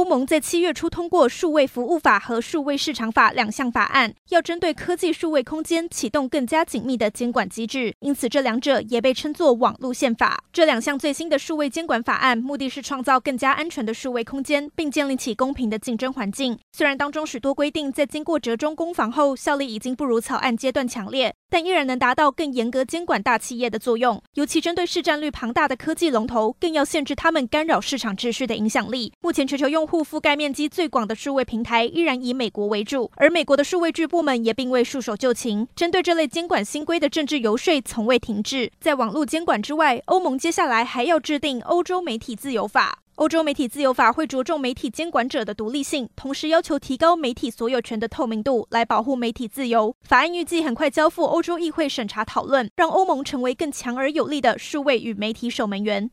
欧盟在七月初通过数位服务法和数位市场法两项法案，要针对科技数位空间启动更加紧密的监管机制，因此这两者也被称作网络宪法。这两项最新的数位监管法案，目的是创造更加安全的数位空间，并建立起公平的竞争环境。虽然当中许多规定在经过折中攻防后，效力已经不如草案阶段强烈。但依然能达到更严格监管大企业的作用，尤其针对市占率庞大的科技龙头，更要限制他们干扰市场秩序的影响力。目前全球用户覆盖面积最广的数位平台依然以美国为主，而美国的数位巨部门也并未束手就擒，针对这类监管新规的政治游说从未停滞。在网络监管之外，欧盟接下来还要制定欧洲媒体自由法。欧洲媒体自由法会着重媒体监管者的独立性，同时要求提高媒体所有权的透明度，来保护媒体自由。法案预计很快交付欧洲议会审查讨论，让欧盟成为更强而有力的数位与媒体守门员。